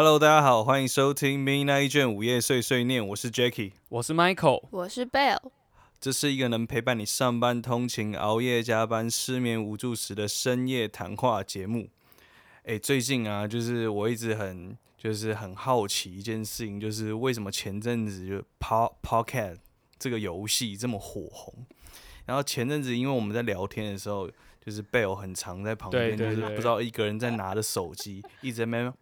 Hello，大家好，欢迎收听 Midnight 卷午夜碎碎念，我是 Jacky，我是 Michael，我是 Bell。这是一个能陪伴你上班通勤、熬夜加班、失眠无助时的深夜谈话节目。哎，最近啊，就是我一直很就是很好奇一件事情，就是为什么前阵子就 Po Podcast 这个游戏这么火红？然后前阵子因为我们在聊天的时候，就是 Bell 很常在旁边，就是不知道一个人在拿着手机一直在那边。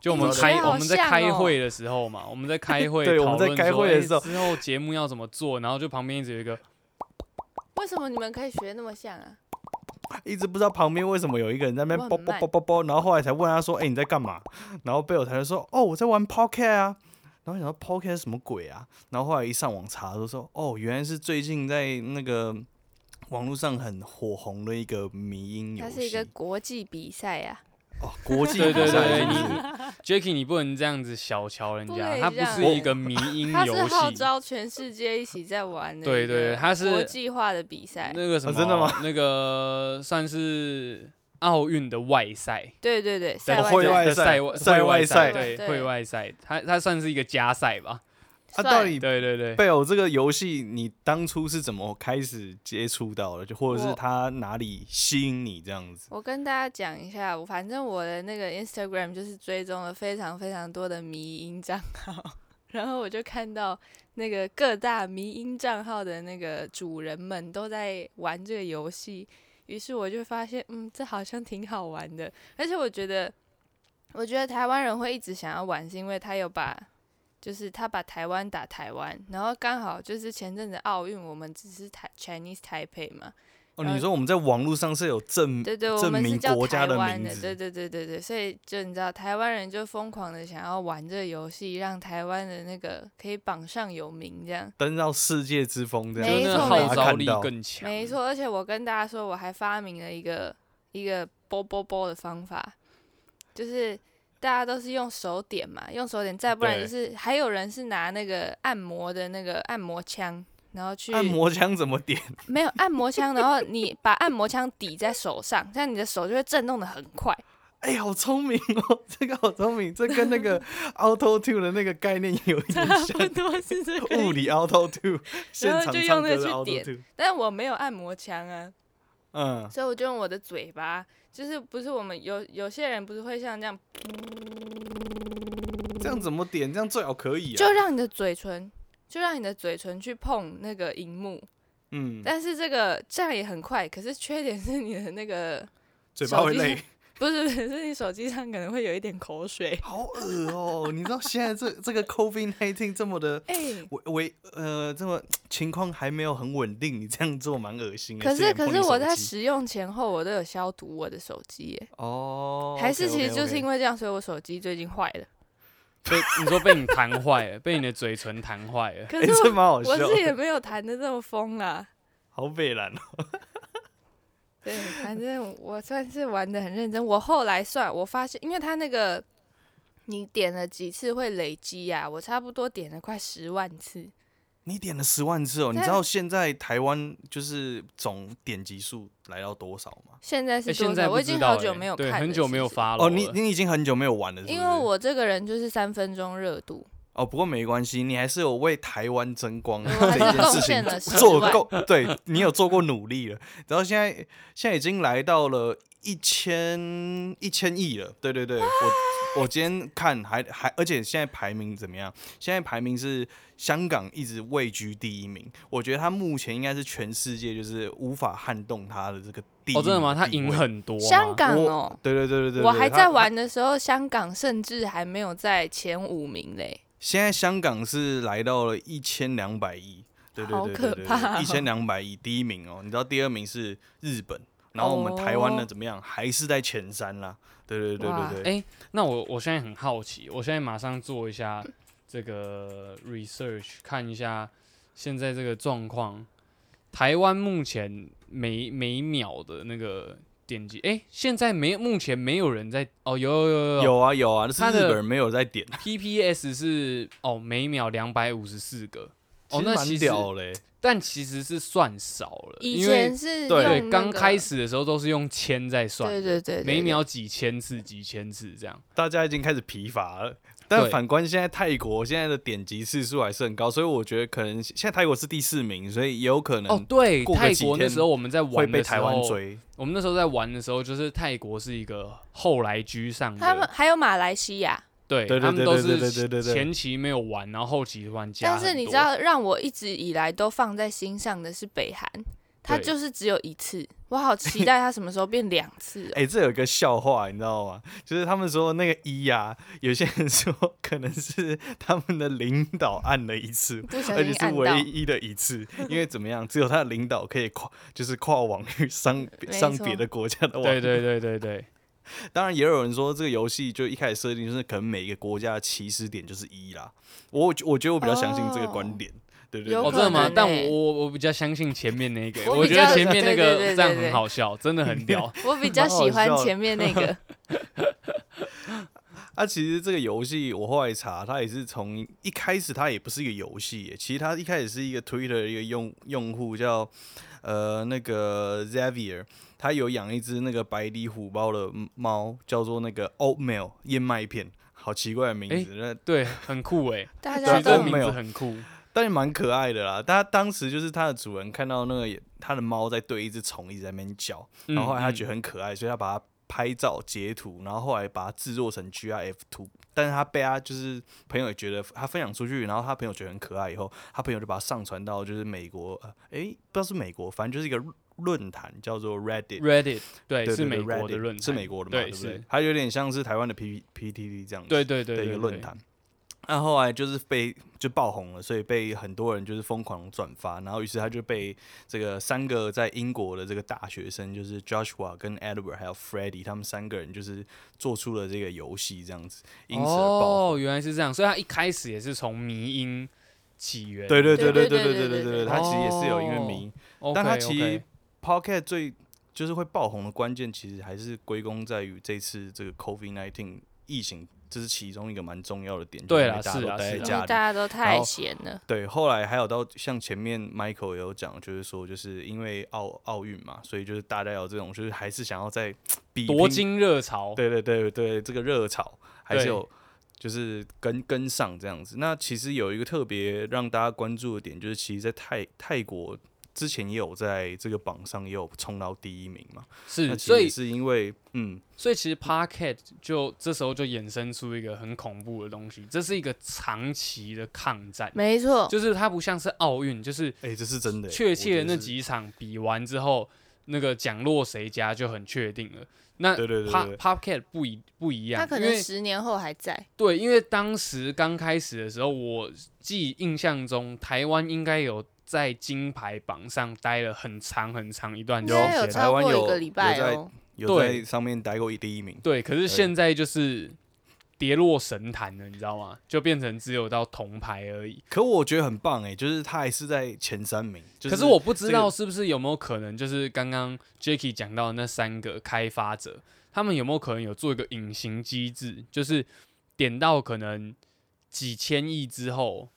就我们开我们在开会的时候嘛，我们在开会，对，我们在开会的时候，之后节目要怎么做，然后就旁边一直有一个，为什么你们可以学那么像啊？一直不知道旁边为什么有一个人在那边啵啵啵啵啵，然后后来才问他说：“哎，你在干嘛？”然后贝尔才就说：“哦，我在玩 Pocket 啊。”然后想说 Pocket 什么鬼啊？然后后来一上网查，都说：“哦，原来是最近在那个网络上很火红的一个迷音游戏。”它是一个国际比赛呀。哦，国际对对对，你 Jacky，你不能这样子小瞧人家，他不是一个迷 音游戏，他是号召全世界一起在玩的。对对，他是国际化的比赛。那个什么？真的吗？那个算是奥运的外赛。对对对，赛外赛，赛外赛，对，会外赛，它它算是一个加赛吧。他到底对对对，贝偶这个游戏，你当初是怎么开始接触到的？就或者是他哪里吸引你这样子？我跟大家讲一下，反正我的那个 Instagram 就是追踪了非常非常多的迷音账号，然后我就看到那个各大迷音账号的那个主人们都在玩这个游戏，于是我就发现，嗯，这好像挺好玩的，而且我觉得，我觉得台湾人会一直想要玩，是因为他有把。就是他把台湾打台湾，然后刚好就是前阵子奥运，我们只是台 Chinese Taipei 嘛。哦，你说我们在网络上是有证对对，证明国家的名字，对对对对对，所以就你知道台湾人就疯狂的想要玩这个游戏，让台湾的那个可以榜上有名，这样登到世界之峰，这样没错，号召力更强。没错，而且我跟大家说，我还发明了一个一个波波波的方法，就是。大家都是用手点嘛，用手点，再不然就是还有人是拿那个按摩的那个按摩枪，然后去按摩枪怎么点？没有按摩枪，然后你把按摩枪抵在手上，这样你的手就会震动的很快。哎，好聪明哦，这个好聪明，这跟那个 Auto Two 的那个概念有一点像，差不多是这个物理 Auto Two，现场唱歌的 Auto Two。但我没有按摩枪啊，嗯，所以我就用我的嘴巴。就是不是我们有有些人不是会像这样，这样怎么点？这样最好可以啊。就让你的嘴唇，就让你的嘴唇去碰那个荧幕，嗯。但是这个这样也很快，可是缺点是你的那个嘴巴会累。不是不是，你手机上可能会有一点口水，好恶哦！你知道现在这这个 COVID nineteen 这么的，维维呃，这么情况还没有很稳定，你这样做蛮恶心的。可是可是我在使用前后我都有消毒我的手机耶。哦。还是其实就是因为这样，所以我手机最近坏了。被你说被你弹坏了，被你的嘴唇弹坏了。可是我我是也没有弹的这么疯啊。好北蓝哦。对，反正我算是玩的很认真。我后来算，我发现，因为他那个你点了几次会累积呀，我差不多点了快十万次。你点了十万次哦？你知道现在台湾就是总点击数来到多少吗？现在是多少？我已经好久没有看，很久没有发了。哦，你你已经很久没有玩了，因为我这个人就是三分钟热度。哦，不过没关系，你还是有为台湾争光这件事情做够，对你有做过努力了。然后现在现在已经来到了一千一千亿了，对对对，我我今天看还还，而且现在排名怎么样？现在排名是香港一直位居第一名，我觉得他目前应该是全世界就是无法撼动他的这个第一。哦，真的吗？他赢很多。香港哦，对对对对对，我还在玩的时候，香港甚至还没有在前五名嘞。现在香港是来到了一千两百亿，对对对对对，一千两百亿第一名哦，你知道第二名是日本，然后我们台湾呢怎么样？还是在前三啦，对对对对对。哎，那我我现在很好奇，我现在马上做一下这个 research，看一下现在这个状况，台湾目前每每秒的那个。点击哎，现在没目前没有人在哦，有有有有有啊有啊，是日本人没有在点。PPS 是哦，每秒两百五十四个，哦，那蛮屌嘞。但其实是算少了，以因为前是对刚开，始的时候都是用千在算的，对对对，对对每秒几千次、几千次这样。大家已经开始疲乏了。但反观现在泰国现在的点击次数还是很高，所以我觉得可能现在泰国是第四名，所以也有可能哦能，对，泰国那时候我们在玩的时被台湾，追。我们那时候在玩的时候，就是泰国是一个后来居上他们，还有马来西亚，对对对他们都对对对是对对对前期没有玩，然后后期突然加。但是你知道让我一直以来都放在心上的是北韩，它就是只有一次，我好期 待它什么时候变两次哦。哎、这有一个笑话，你知道吗？就是他们说那个一呀、有些人说可能是他们的领导按了一次，而且是唯，一的一次，因为怎么样，只有他的领导可以跨，就是跨网域上上别的国家的网。对对对对对，当然也有人说这个游戏就一开始设定就是可能每一个国家的起始点就是一啦。我我觉得我比较相信这个观点，对对对哦，真的吗能？但欸我我我比较相信前面那个，我觉得前面那个这样很好笑，真的很 屌。我比较喜欢前面那个，啊，其实这个游戏我后来查，它也是从一开始它也不是一个游戏，其实它一开始是一个 Twitter 的一个用用户叫呃那个 Xavier，他有养一只那个白底虎豹的猫，叫做那个 Oatmeal 燕麦片，好奇怪的名字，那、对，很酷哎，取大家都这个名字很酷。但也蛮可爱的啦。他当时就是他的主人看到那个他的猫在对一只虫一直在那边叫，然后后来他觉得得很可爱，所以他把它拍照截图，然后后来把它制作成 GIF 图。但是他被他就是朋友也觉得他分享出去，然后他朋友觉得很可爱，以后他朋友就把它上传到就是美国，呃，诶，不知道是美国，反正就是一个论坛叫做 Reddit，Reddit 对对对是美国的论坛，是美国的嘛，对对不对？它有点像是台湾的 P P T T 这样子，对对对的对对对一个论坛。那后来就是被就爆红了，所以被很多人就是疯狂转发，然后于是他就被这个三个在英国的这个大学生，就是 Joshua 跟 Edward 还有 Freddie 他们三个人就是做出了这个游戏这样子，因此而爆红。哦，原来是这样，所以他一开始也是从迷音起源。对对对对对对对对对他其实也是有因为哦迷但他其实 Pocket 最就是会爆红的关键，其实还是归功在于这次这个 COVID nineteen 疫情，这是其中一个蛮重要的点。对啊是因为大家都是啦是啦因为大家都太后闲了。对，后来还有到像前面 Michael 也有讲，就是说，就是因为奥奥运嘛，所以就是大家有这种，就是还是想要在比拼夺金热潮。对对对对，这个热潮还是有，就是跟跟上这样子。那其实有一个特别让大家关注的点，就是其实，在泰泰国之前也有在这个榜上也有冲到第一名嘛。是，所以是因为嗯，所以其实 Parket 就这时候就衍生出一个很恐怖的东西，这是一个长期的抗战，没错，就是它不像是奥运，就是哎、这是真的欸、确切的那几场比完之后，那个奖落谁家就很确定了。那对对对 Pa 对 Parket 不一不一样，他可能十年后还在。对，因为当时刚开始的时候，我记印象中台湾应该有在金牌榜上待了很长很长一段有台湾有个礼拜有在哦。有对在上面待过第一名。对，可是现在就是跌落神坛了，你知道吗？就变成只有到铜牌而已。可我觉得很棒哎、就是他还是在前三名。就是、可是我不知道是不是有没有可能，就是刚刚 Jacky 讲到的那三个开发者，他们有没有可能有做一个隐形机制，就是点到可能几千亿之后，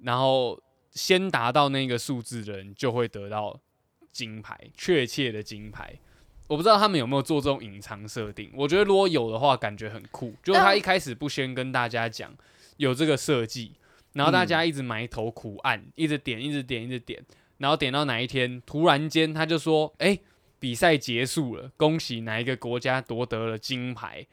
然后先达到那个数字的人就会得到金牌，确切的金牌。我不知道他们有没有做这种隐藏设定，我觉得如果有的话，感觉很酷。就是他一开始不先跟大家讲有这个设计，然后大家一直埋头苦按，一直点，一直点，一直点，然后点到哪一天，突然间他就说：“哎、比赛结束了，恭喜哪一个国家夺得了金牌。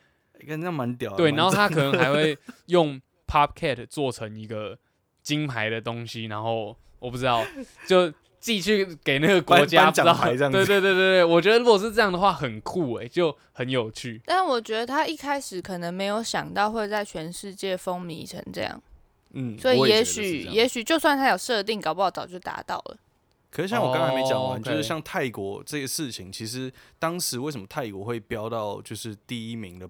跟那蛮屌的。对，然后他可能还会用 Popcat 做成一个金牌的东西，然后我不知道，就寄去给那个国家，颁不知道。奖牌这样子。对对对对对，我觉得如果是这样的话，很酷诶，就很有趣。但我觉得他一开始可能没有想到会在全世界风靡成这样，嗯，所以也许也许就算他有设定，搞不好早就达到了。可是像我刚才没讲完，哦就是像泰国这个事情，其实当时为什么泰国会飙到就是第一名的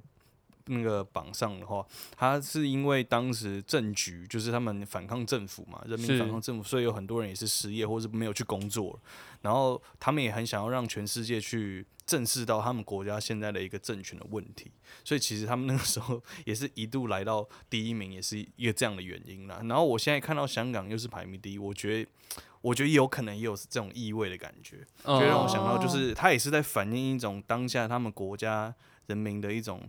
那个榜上的话，他是因为当时政局就是他们反抗政府嘛，人民反抗政府，所以有很多人也是失业或是没有去工作，然后他们也很想要让全世界去正视到他们国家现在的一个政权的问题，所以其实他们那个时候也是一度来到第一名，也是一个这样的原因啦。然后我现在看到香港又是排名第一，我觉得。我觉得有可能也有这种意味的感觉，嗯就让我想到，就哦是他也是在反映一种当下他们国家人民的一种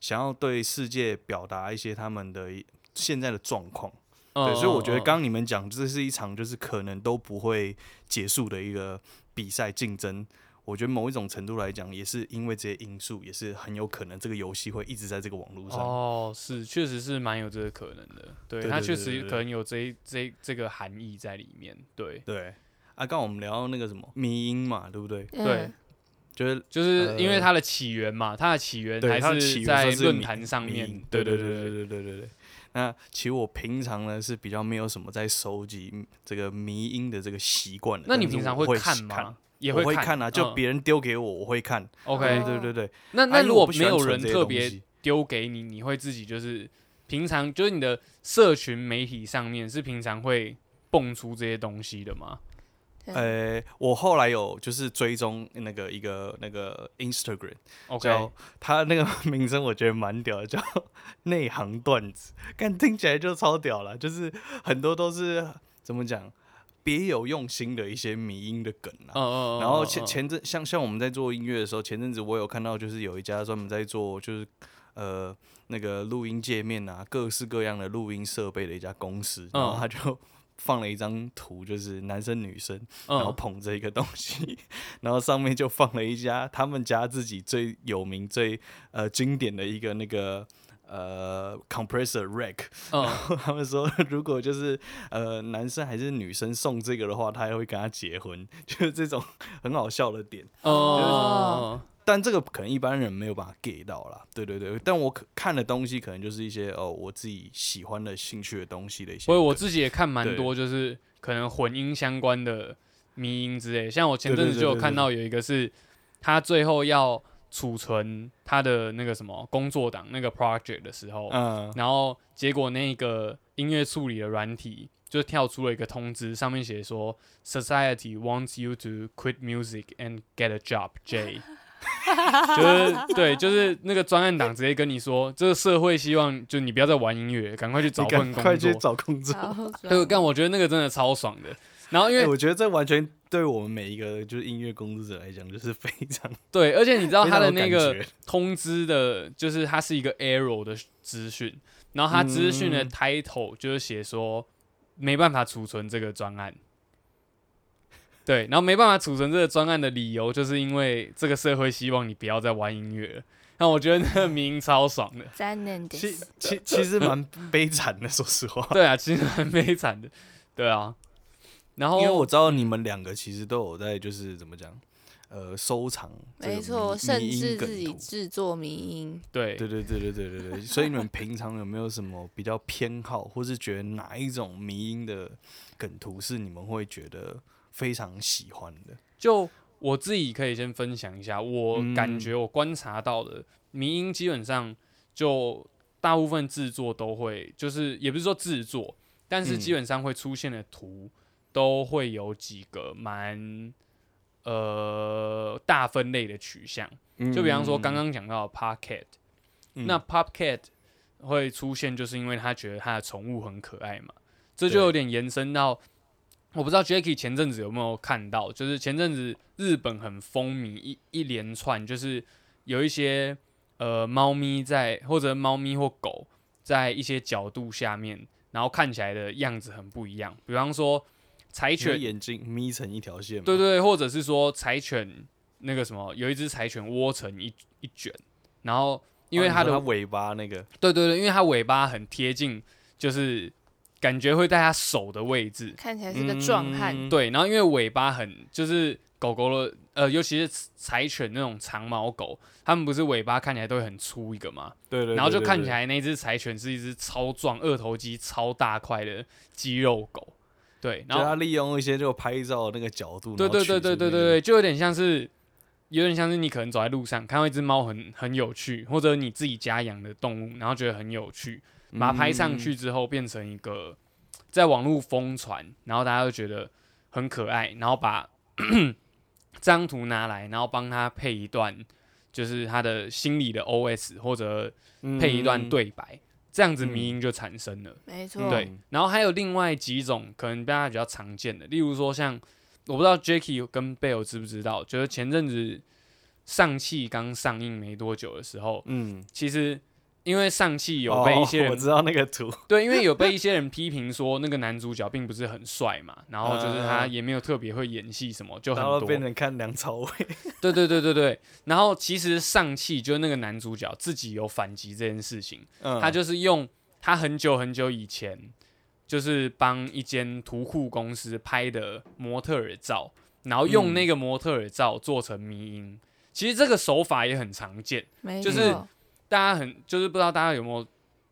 想要对世界表达一些他们的现在的状况。嗯对，所以我觉得刚刚你们讲，这是一场就是可能都不会结束的一个比赛竞争。我觉得某一种程度来讲，也是因为这些因素，也是很有可能这个游戏会一直在这个网络上。哦，是，确实是蛮有这个可能的。对，对它确实可能有这这这个含义在里面。对，对，啊，刚刚我们聊到那个什么迷音嘛，对不对？对嗯就是就是因为呃它的起源嘛，它的起源，还是在论坛上面。对对对对对对对对对。那其实我平常呢是比较没有什么在收集这个迷音的这个习惯的。那你平常会看吗？也会看看啊，就嗯别人丢给我，我会看。OK 哦对对对对。那那如果没有人特别丢给你，你会自己就是平常就是你的社群媒体上面是平常会蹦出这些东西的吗？对。呃，我后来有就是追踪那个一个那个 Instagram，OK，叫他那个名称我觉得蛮屌的，叫内行段子，但听起来就超屌了，就是很多都是怎么讲别有用心的一些迷音的梗啊。然后前前阵像像我们在做音乐的时候，前阵子我有看到，就是有一家专门在做就是呃那个录音界面啊，各式各样的录音设备的一家公司，然后嗯他就放了一张图，就是男生女生，然后嗯捧着一个东西，然后上面就放了一家他们家自己最有名、最呃经典的一个那个呃 compressor rack。然后他们说，如果就是呃男生还是女生送这个的话，他还会跟他结婚，就是这种很好笑的点。哦，但这个可能一般人没有办法 get 到啦，对对对。但我可看的东西可能就是一些哦我自己喜欢的兴趣的东西的一些梗。所以我自己也看蛮多，就是可能混音相关的迷音之类。像我前阵子就有看到有一个是，他最后要储存他的那个什么工作档那个 project 的时候，嗯然后结果那个音乐处理的软体就跳出了一个通知，上面写说 Society wants you to quit music and get a job, J。就是对，就是那个专案党直接跟你说，这个社会希望就你不要再玩音乐，赶快去找份工赶快去作。找工作。但，我觉得那个真的超爽的。然后因为哎我觉得这完全对我们每一个就是音乐工作者来讲，就是非常对，而且你知道他的那个 通知的，就是它是一个 arrow 的资讯，然后他资讯的嗯 title 就是写说没办法储存这个专案。对，然后没办法储存这个专案的理由，就是因为这个社会希望你不要再玩音乐了。那我觉得那个名超爽的。其其其实蛮悲惨的，说实话。对啊，其实蛮悲惨的。对啊，然后因为我知道你们两个其实都有在，就是怎么讲，呃，收藏。没错，甚至自己制作迷音。对对对对对对对对，所以你们平常有没有什么比较偏好，或是觉得哪一种迷音的梗图是你们会觉得非常喜欢的？就我自己可以先分享一下，我嗯感觉我观察到的迷音基本上就大部分制作都会，就是也不是说制作，但是嗯。基本上会出现的图都会有几个蛮呃大分类的取向，就比方说刚刚讲到的 Pocket，、嗯。那 Pocket 会出现，就是因为他觉得他的宠物很可爱嘛，这就有点延伸到，我不知道 Jacky 前阵子有没有看到，就是前阵子日本很风靡一一连串，就是有一些呃猫咪在或者猫咪或狗在一些角度下面，然后看起来的样子很不一样，比方说柴犬，眼睛眯成一条线吗，对对，或者是说柴犬那个什么，有一只柴犬窝成一一卷，然后因为哦它的尾巴那个，对对对，因为它尾巴很贴近，就是感觉会在它手的位置。看起来是个壮汉，嗯对，然后因为尾巴很就是狗狗的呃，尤其是柴犬那种长毛狗，它们不是尾巴看起来都会很粗一个嘛，对对对，然后就看起来那只柴犬是一只超壮、二头肌超大块的肌肉狗。对，然后就他利用一些就拍照那个角度，对对对对对对对，对，就有点像是有点像是你可能走在路上看到一只猫很很有趣，或者你自己家养的动物，然后觉得很有趣，把它拍上去之后变成一个在网络疯传，然后大家都觉得很可爱，然后把这 张图拿来，然后帮他配一段就是他的心里的 OS 或者配一段嗯，对白，这样子迷音就产生了。没错，对，然后还有另外几种可能大家比较常见的，例如说像我不知道 Jacky 跟 Bell 知不知道，就是前阵子上汽刚上映没多久的时候，嗯，其实因为上汽有被一些人、哦我知道那个图，对，因为有被一些人批评说那个男主角并不是很帅嘛，然后就是他嗯也没有特别会演戏什么，就很多。变成看梁朝伟，对对对对对，然后其实上汽就是那个男主角自己有反击这件事情，嗯，他就是用他很久很久以前，就是帮一间图库公司拍的模特儿照，然后用嗯。那个模特儿照做成迷音。其实这个手法也很常见，就是错大家很就是不知道大家有没有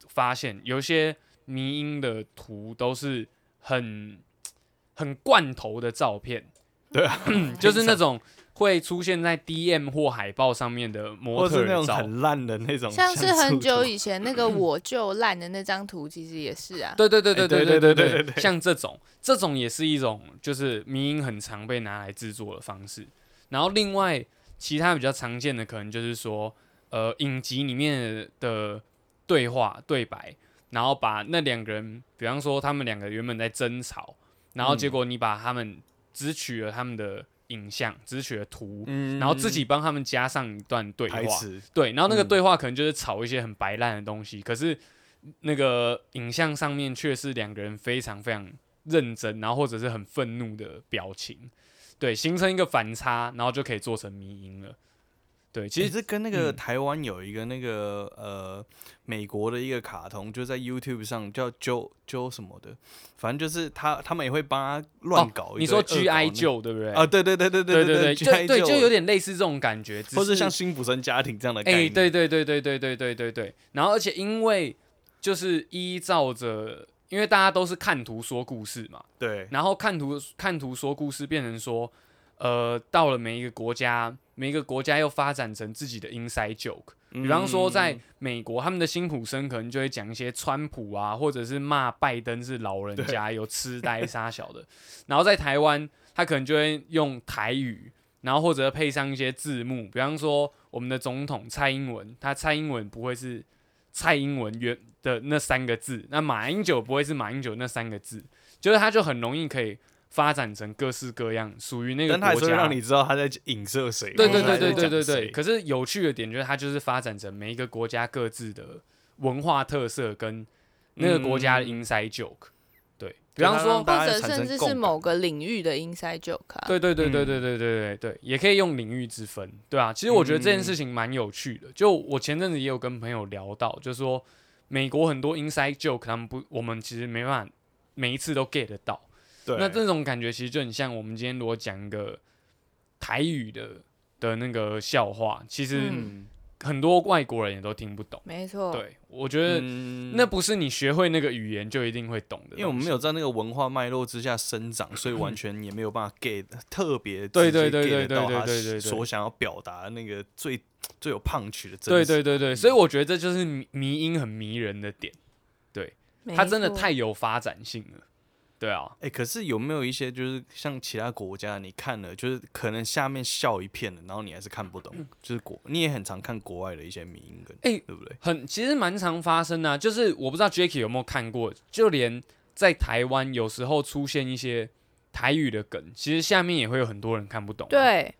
发现，有些迷音的图都是很 很罐头的照片，对啊，就是那种会出现在 DM 或海报上面的模或是那种特照。很烂的那种，像是很久以以前那个我就烂的那张图，其实也是啊。对对对对哎对对对对对对对像这种，这种也是一种就是迷音很常被拿来制作的方式。然后另外其他比较常见的，可能就是说，呃，影集里面的对话对白，然后把那两个人，比方说他们两个原本在争吵，然后结果你把他们只取了他们的影像，只取了图，嗯然后自己帮他们加上一段对话，对，然后那个嗯对话可能就是吵一些很白烂的东西，可是那个影像上面却是两个人非常非常认真，然后或者是很愤怒的表情，对，形成一个反差，然后就可以做成迷音了。对，其实其实跟那个嗯台湾有一个那个呃美国的一个卡通，就在 YouTube 上叫 Joe Joe 什么的，反正就是他他们也会帮他乱哦搞你说 G I Joe 对不对？啊，对对对对对对对，就对，就有点类似这种感觉，只或是是像辛普森家庭这样的概哎、念，对对对对对对对对对。然后而且因为就是依照着，因为大家都是看图说故事嘛，对然后看图看图说故事变成说，呃，到了每一个国家，每一个国家又发展成自己的 inside joke。比方说，在嗯美国，他们的辛普森可能就会讲一些川普啊，或者是骂拜登是老人家有痴呆傻小的。然后在台湾，他可能就会用台语，然后或者配上一些字幕，比方说我们的总统蔡英文，他蔡英文不会是蔡英文原的那三个字，那马英九不会是马英九那三个字，就是他就很容易可以发展成各式各样属于那个但他还国家是会让你知道他在影射谁，对对对对对对对。可是有趣的点就是，它就是发展成每一个国家各自的文化特色跟那个国家的嗯 inside joke。对，比方说，或者甚至是某个领域的 inside joke 啊。对对对对嗯对对对对对，也可以用领域之分，对啊。其实我觉得这件嗯事情蛮有趣的。就我前阵子也有跟朋友聊到，就说美国很多 inside joke，他们不，我们其实没办法每一次都 get 得到。对，那这种感觉其实就很像我们今天如果讲一个台语的的那个笑话，其实嗯，很多外国人也都听不懂。没错。对，我觉得嗯那不是你学会那个语言就一定会懂的，因为我们没有在那个文化脉络之下生长，所以完全也没有办法 get 特别对对对 get 对对到他对对对所想要表达的那个最最有 punch 的真对对对对，所以我觉得这就是迷迷音很迷人的点，对它真的太有发展性了。对啊，哎、可是有没有一些就是像其他国家，你看了就是可能下面笑一片的，然后你还是看不懂，就是国你也很常看国外的一些迷音梗，哎对不对？很其实蛮常发生的啊、就是我不知道 Jacky 有没有看过，就连在台湾有时候出现一些台语的梗，其实下面也会有很多人看不懂、，啊对，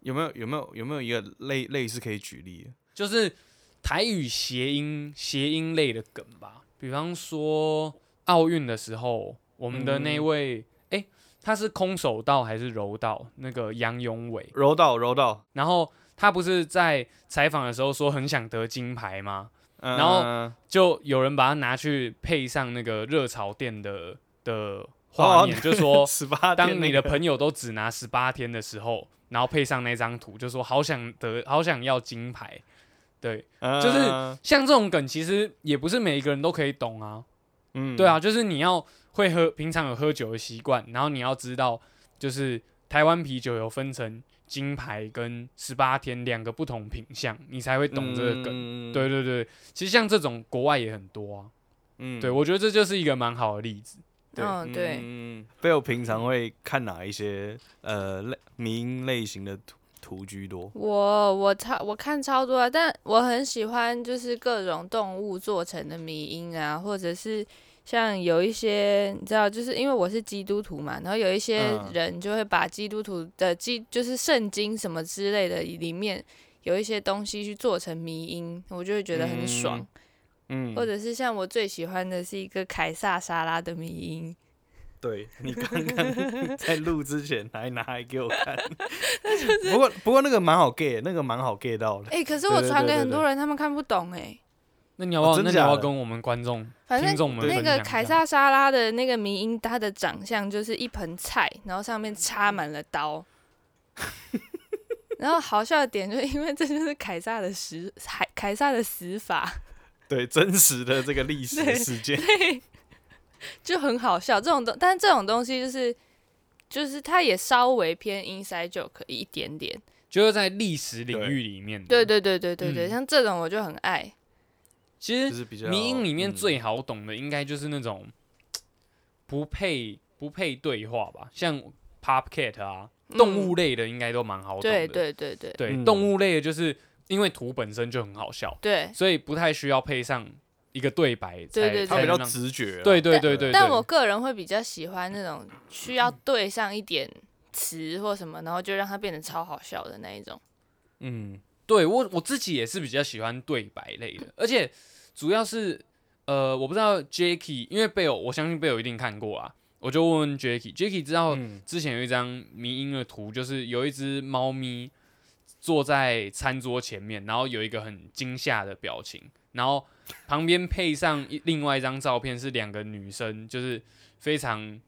有没有有没有有没有一个类类似可以举例的？就是台语谐音谐音类的梗吧，比方说奥运的时候，我们的那嗯位哎、他是空手道还是柔道？那个杨永伟，柔道柔道，然后他不是在采访的时候说很想得金牌吗？然然后就有人把它拿去配上那个热潮店的的画面，就说 十八，当你的朋友都只拿十八天的时候，然后配上那张图，就说好想得，好想要金牌。对，就是嗯像这种梗，其实也不是每一个人都可以懂啊。嗯对啊，，就是你要会喝，平常有喝酒的习惯，然后你要知道，就是台湾啤酒有分成金牌跟十八天两个不同品相，你才会懂这个梗。梗对，对对，其实像这种国外也很多啊。嗯对，我觉得这就是一个蛮好的例子。对嗯，对，嗯，贝尔平常会看哪一些呃类迷因类型的图图居多？我我超我看超多啊，但我很喜欢就是各种动物做成的迷音啊，或者是像有一些你知道，就是因为我是基督徒嘛，然后有一些嗯人就会把基督徒的基就是圣经什么之类的里面有一些东西去做成迷音，我就会觉得很爽。嗯，或者是像我最喜欢的是一个凯撒沙拉的迷音，对 你刚刚 在录之前还拿来给我看，不过不过那个蛮好 get，那个蛮好 get 到的。哎、可是我传给很多人，他们看不懂哎、那你要不要？那你要跟我们观众、反正听众们那个凯撒沙拉的那个迷音，他的长相就是一盆菜，然后上面插满了刀。然后好笑的点就是因为这就是凯撒的死，凯凯撒的死法，对真实的这个历史事件，就很好笑。这种东，但是这种东西就是就是它也稍微偏 inside joke 一点点。就是在历史领域里面的。对对对对对对，嗯像这种我就很爱。其实迷音里面嗯最好懂的，应该就是那种不配不配对话吧，像 Pop Cat 啊，动物类的应该都蛮好懂的。对对对对对嗯动物类的就是因为图本身就很好笑，对。所以不太需要配上一个对白才，对对它比较直觉啦。对对对对。对但我个人会比较喜欢那种需要对上一点词或什么，然后就让它变得超好笑的那一种。嗯对我我自己也是比较喜欢对白类的，而且主要是呃，我不知道 Jacky，因为贝尔，我相信贝尔一定看过啊，我就问问 Jacky，Jacky 知道嗯之前有一张迷音的图，就是有一只猫咪坐在餐桌前面，然后有一个很惊吓的表情，然后旁边配上一另外一张照片是两个女生，就是非常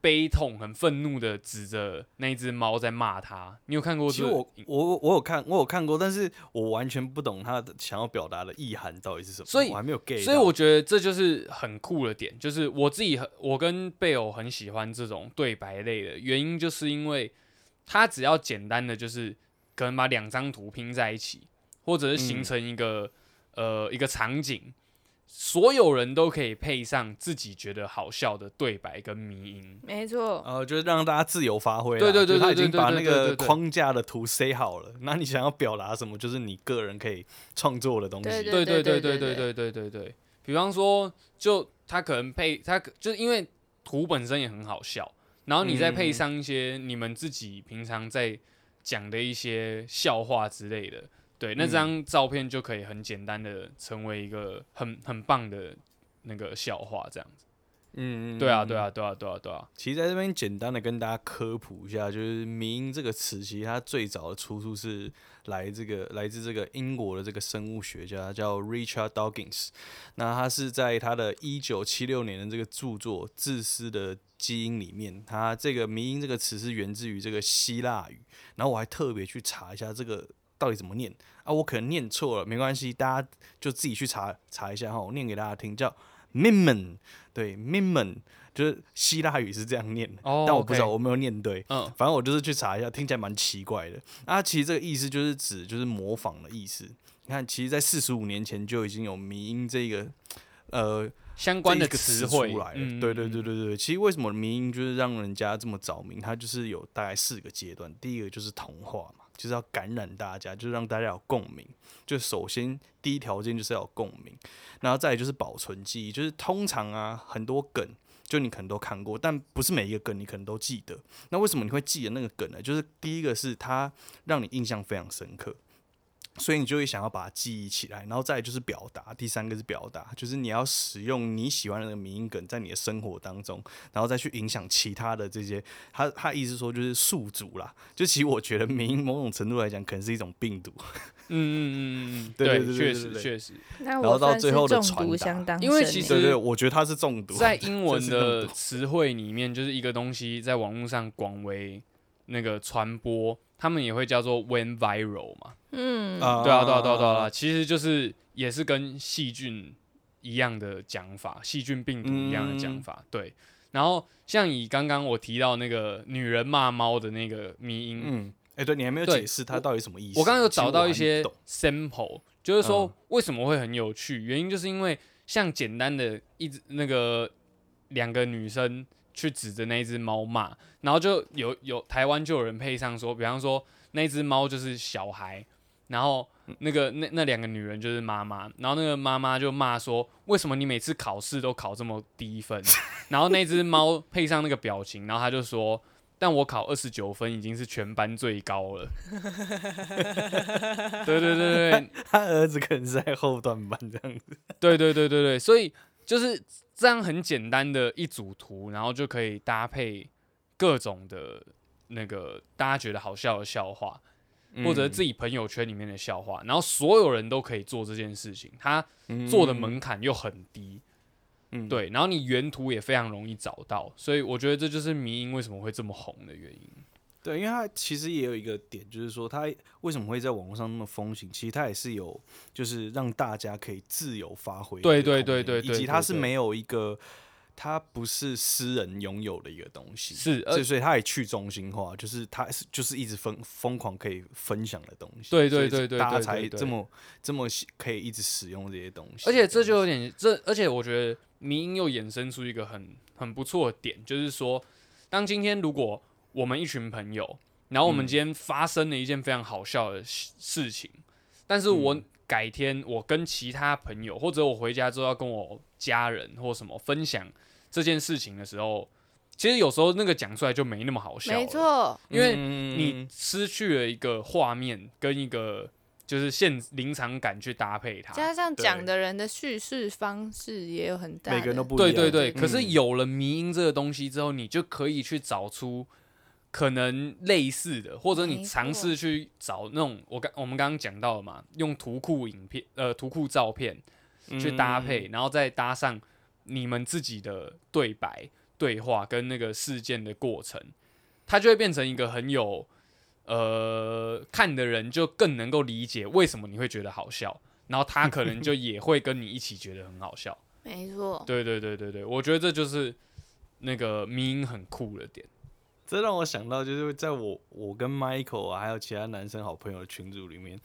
悲痛、很愤怒的指着那一只猫在骂它。你有看过这个？其实我我我有看我有看过，但是我完全不懂他的想要表达的意涵到底是什么，所以我还没有 get。所以我觉得这就是很酷的点，就是我自己很，我跟贝欧很喜欢这种对白类的原因，就是因为他只要简单的就是可能把两张图拼在一起，或者是形嗯成一个、呃一个场景，所有人都可以配上自己觉得好笑的对白跟迷音。没错，呃，就是让大家自由发挥啦。对对对就是他已对对经把那个框架的图塞好了，那你想要表达什么，就是你个人可以创作的东西。对对对对对对对对对比方说，就他可能配他就是因为图本身也很好笑，然后你再配嗯上一些你们自己平常在讲的一些笑话之类的，对，那嗯张照片就可以很简单的成为一个很很棒的那个笑话，这样子。嗯，嗯对啊，嗯对啊，对啊，对啊，对啊。其实在这边简单的跟大家科普一下，就是“迷音”这个词，其实它最早的出处是来这个来自这个英国的这个生物学家叫 Richard Dawkins。那他是在他的一九七六年的这个著作《自私的基因》里面，他这个“迷音”这个词是源自于这个希腊语。然后我还特别去查一下这个到底怎么念啊，我可能念错了，没关系，大家就自己去查查一下哈，我念给大家听，叫 Mimon。对，Mimon 就是希腊语是这样念的，哦但我不知道我没有念对。嗯，反正我就是去查一下，听起来蛮奇怪的。啊，其实这个意思就是指就是模仿的意思。你看，其实，在四十五年前就已经有迷音这个呃相关的词汇出来了。嗯，对对嗯对对对，其实为什么迷音就是让人家这么着迷？它就是有大概四个阶段。第一个就是同化嘛，就是要感染大家，就是让大家有共鸣。就首先第一条件就是要有共鸣，然后再来就是保存记忆，就是通常啊很多梗。就你可能都看过，但不是每一个梗你可能都记得。那为什么你会记得那个梗呢？就是第一个是它让你印象非常深刻，所以你就会想要把它记忆起来，然后再来就是表达，第三个是表达，就是你要使用你喜欢的那个迷音梗在你的生活当中，然后再去影响其他的这些。他他意思说就是宿主啦，就其实我觉得迷音某种程度来讲可能是一种病毒，嗯嗯嗯嗯嗯，对对对对确对对。实确实，那然后我算是到最后的中毒传达相当因为其实对对，我觉得它是中毒，在英 文的词汇里面，就是一个东西在网络上广为那个传播，他们也会叫做 went viral 嘛。嗯，啊对啊，对啊，对啊，对啊，其实就是也是跟细菌一样的讲法，细菌病毒一样的讲法。对，然后像以刚刚我提到那个女人骂猫的那个迷音，嗯，哎、对你还没有解释它到底什么意思。我刚刚有找到一些还不懂 sample，就是说嗯为什么会很有趣，原因就是因为像简单的一只那个两个女生去指着那只猫骂，然后就有有台湾就有人配上说，比方说那只猫就是小孩，然后那个那那两个女人就是妈妈，然后那个妈妈就骂说，为什么你每次考试都考这么低分？然后那只猫配上那个表情，然后他就说。但我考二十九分已经是全班最高了。对对对对 他儿子可能是在后段班这样子。对对对对对，所以就是这样很简单的一组图，然后就可以搭配各种的那个大家觉得好笑的笑话，或者自己己朋友圈里面的笑话，然后所有人都可以做这件事情，他做的门槛又很低，嗯，对，然后你原图也非常容易找到，所以我觉得这就是迷音为什么会这么红的原因。对，因为它其实也有一个点，就是说它为什么会在网络上那么风行，其实它也是有就是让大家可以自由发挥的对对对对对以及它是没有一个。它不是私人拥有的一个东西，是呃所以所以它也去中心化，就是它是就是一直疯疯狂可以分享的东西，对对对对大家才这么这么喜可以一直使用这些东西，而且这就有点这，而且我觉得迷音又衍生出一个很很不错的点，就是说，当今天如果我们一群朋友，然后我们嗯。今天发生了一件非常好笑的事事情，但是我嗯。改天我跟其他朋友，或者我回家之后要跟我家人或什么分享这件事情的时候，其实有时候那个讲出来就没那么好笑，没错，因为嗯你失去了一个画面跟一个就是现临场感去搭配它，加上讲的人的叙事方式也有很大的，每个人都不一样，对对对，可是嗯有了迷音这个东西之后，你就可以去找出可能类似的，或者你尝试去找那种我刚我们刚刚讲到的嘛，用图库影片呃图库照片去搭配，嗯然后再搭上你们自己的对白、对话跟那个事件的过程，它就会变成一个很有呃看的人就更能够理解为什么你会觉得好笑，然后他可能就也会跟你一起觉得很好笑。没错，对对对对对，我觉得这就是那个迷音很酷的点。这让我想到，就是在我我跟 Michael 啊，还有其他男生好朋友的群组里面，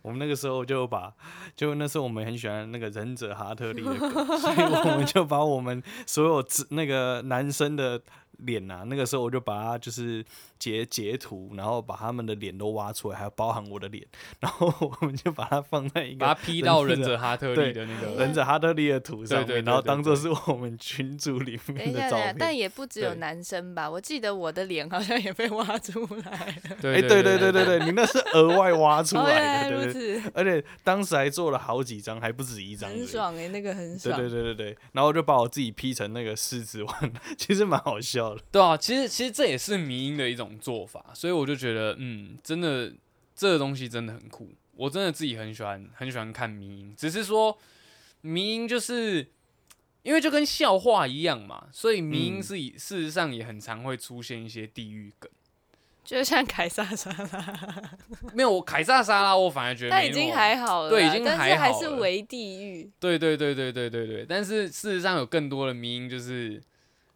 我们那个时候就把，就那时候我们很喜欢那个忍者哈特利的歌，所以我们就把我们所有自那个男生的脸啊，那个时候我就把它就是截截图，然后把他们的脸都挖出来，还有包含我的脸，然后我们就把它放在一个把它 P 到忍忍者者哈特利的那个，忍者哈特利的图上面，对对对然后当做是我们群组里等一下，等一下，面的照片。但也不只有男生吧？我记得我的脸好像也被挖出来了。对哎、对对对对对对，你那是额外挖出来的，对不对对。而且当时还做了好几张，还不止一张。很。爽哎，那个很对爽。对对对对，然后我就把我自己 P 成那个狮子王，其实蛮好笑的。对啊，其实其实这也是迷音的一种做法，所以我就觉得，嗯，真的这个东西真的很酷，我真的自己很喜欢很喜欢看迷音，只是说迷音就是因为就跟笑话一样嘛，所以迷音嗯是以、事实上也很常会出现一些地域梗。就像凯撒沙拉，没有，我凯撒沙拉我反而觉得那已经还好了，对已经但是还还好了是为地狱。对对对对对对对，但是事实上有更多的迷音，就是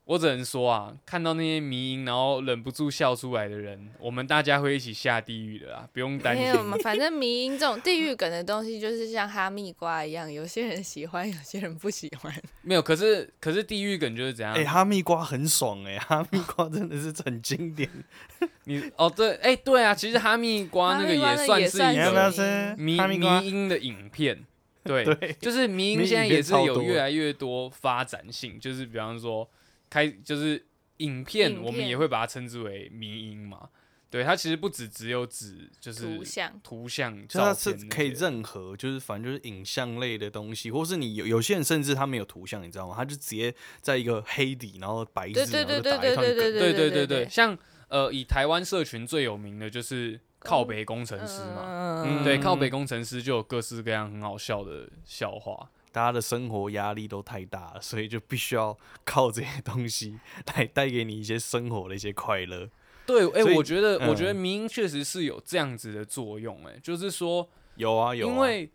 我只能说啊，看到那些迷音，然后忍不住笑出来的人，我们大家会一起下地狱的啦，不用担心没。有嘛，反正迷音这种地狱梗的东西，就是像哈密瓜一样，有些人喜欢，有些人不喜欢。没有，可是可是地狱梗就是怎样？哎、哈密瓜很爽哎、哈密瓜真的是很经典。你哦对，哎、对啊，其实哈密瓜那个也算是你要不要个迷哈密瓜？迷音的影片。对，对，就是迷音现在也是有越来越多发展性，就是比方说开就是影片，我们也片会把它称之为迷音嘛。对，它其实不只只有指就是图像图像、就照它是可以任何，就是反正就是影像类的东西，或是你有有些人甚至他没有图像，你知道吗？他就直接在一个黑底，然后白字，对对对然后就打对一段梗。对对对对对对，像呃，以台湾社群最有名的就是靠北工程师嘛。嗯对，嗯靠北工程师就有各式各样很好笑的笑话。大家的生活压力都太大了，所以就必须要靠这些东西来带给你一些生活的一些快乐。对，哎、我觉得，我觉得嗯迷音确实是有这样子的作用、哎，就是说，有啊有啊，因为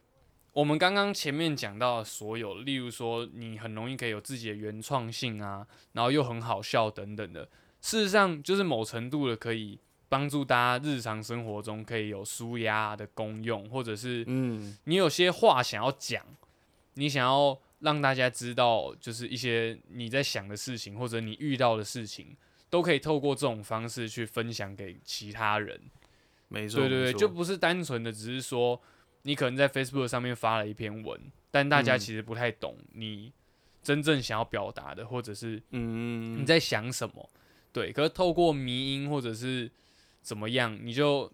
我们刚刚前面讲到的所有，例如说你很容易可以有自己的原创性啊，然后又很好笑等等的，事实上就是某程度的可以帮助大家日常生活中可以有舒压的功用，或者是嗯，你有些话想要讲，你想要让大家知道，就是一些你在想的事情，或者你遇到的事情，都可以透过这种方式去分享给其他人。没错，对对对，就不是单纯的只是说你可能在 Facebook 上面发了一篇文，但大家嗯其实不太懂你真正想要表达的，或者是嗯，你在想什么。对，可是透过迷音或者是怎么样，你就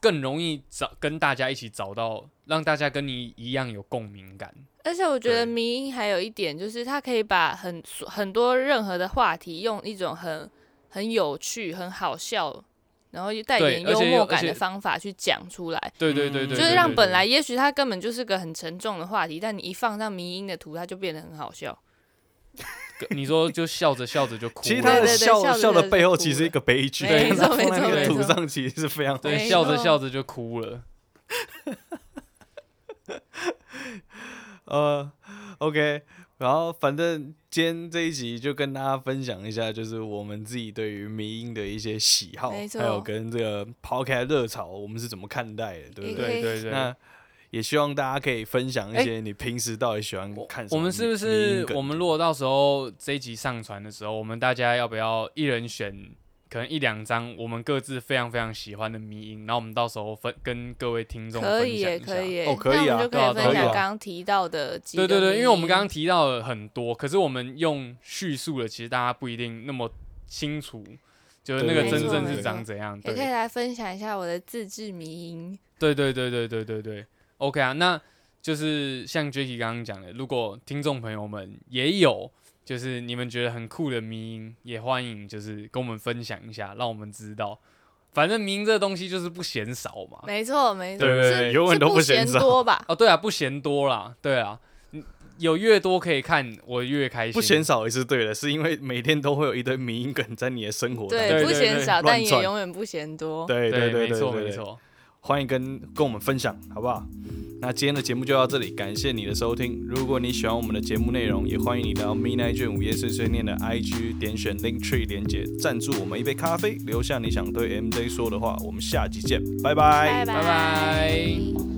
更容易找跟大家一起找到，让大家跟你一样有共鸣感。而且我觉得对迷音还有一点就是，它可以把很很多任何的话题用一种很很有趣、很好笑，然后又带点幽默感的方法去讲出来，对对对对，就是对对对让本来也许它根本就是个很沉重的话题，但你一放上迷音的图，它就变得很好笑。你说就笑着笑着就哭，其实他的对对对笑笑的背后其实一个悲剧，没但他错放在那个没错图上其实是非常对没笑着错笑着就哭了。呃，OK，然后反正今天这一集就跟大家分享一下，就是我们自己对于迷音的一些喜好，还有跟这个抛开热潮我们是怎么看待的，对不对？对对对。那也希望大家可以分享一哎些你平时到底喜欢看什么迷。我们是不是我们如果到时候这一集上传的时候，我们大家要不要一人选可能一两张我们各自非常非常喜欢的迷音，然后我们到时候分跟各位听众可以耶，分享一下。可以耶，哦可以啊那我们就可以分享刚刚提到的几个对对对，因为我们迷刚刚提到了很多，可是我们用叙述的，其实大家不一定那么清楚，就是那个真正是没错没错长怎样。也可以对，来分享一下我的自制迷音。对对对对对对对，OK 啊，那就是像 Jacky 刚刚讲的，如果听众朋友们也有，就是你们觉得很酷的迷音，也欢迎就是跟我们分享一下，让我们知道。反正迷音这东西就是不嫌少嘛。没错没错，对对永远都不不嫌少多吧？哦，对啊，不嫌多啦，对啊，嗯有越多可以看，我越开心。不嫌少也是对的，是因为每天都会有一堆迷音梗在你的生活对，不嫌少，但也永远不嫌多。对对对没错没错。欢迎跟跟我们分享，好不好？那今天的节目就到这里，感谢你的收听。如果你喜欢我们的节目内容，也欢迎你到 Midnight 卷午夜碎碎念的 IG 点选 Link Tree 连接，赞助我们一杯咖啡，留下你想对 MJ 说的话。我们下集见，拜拜拜拜拜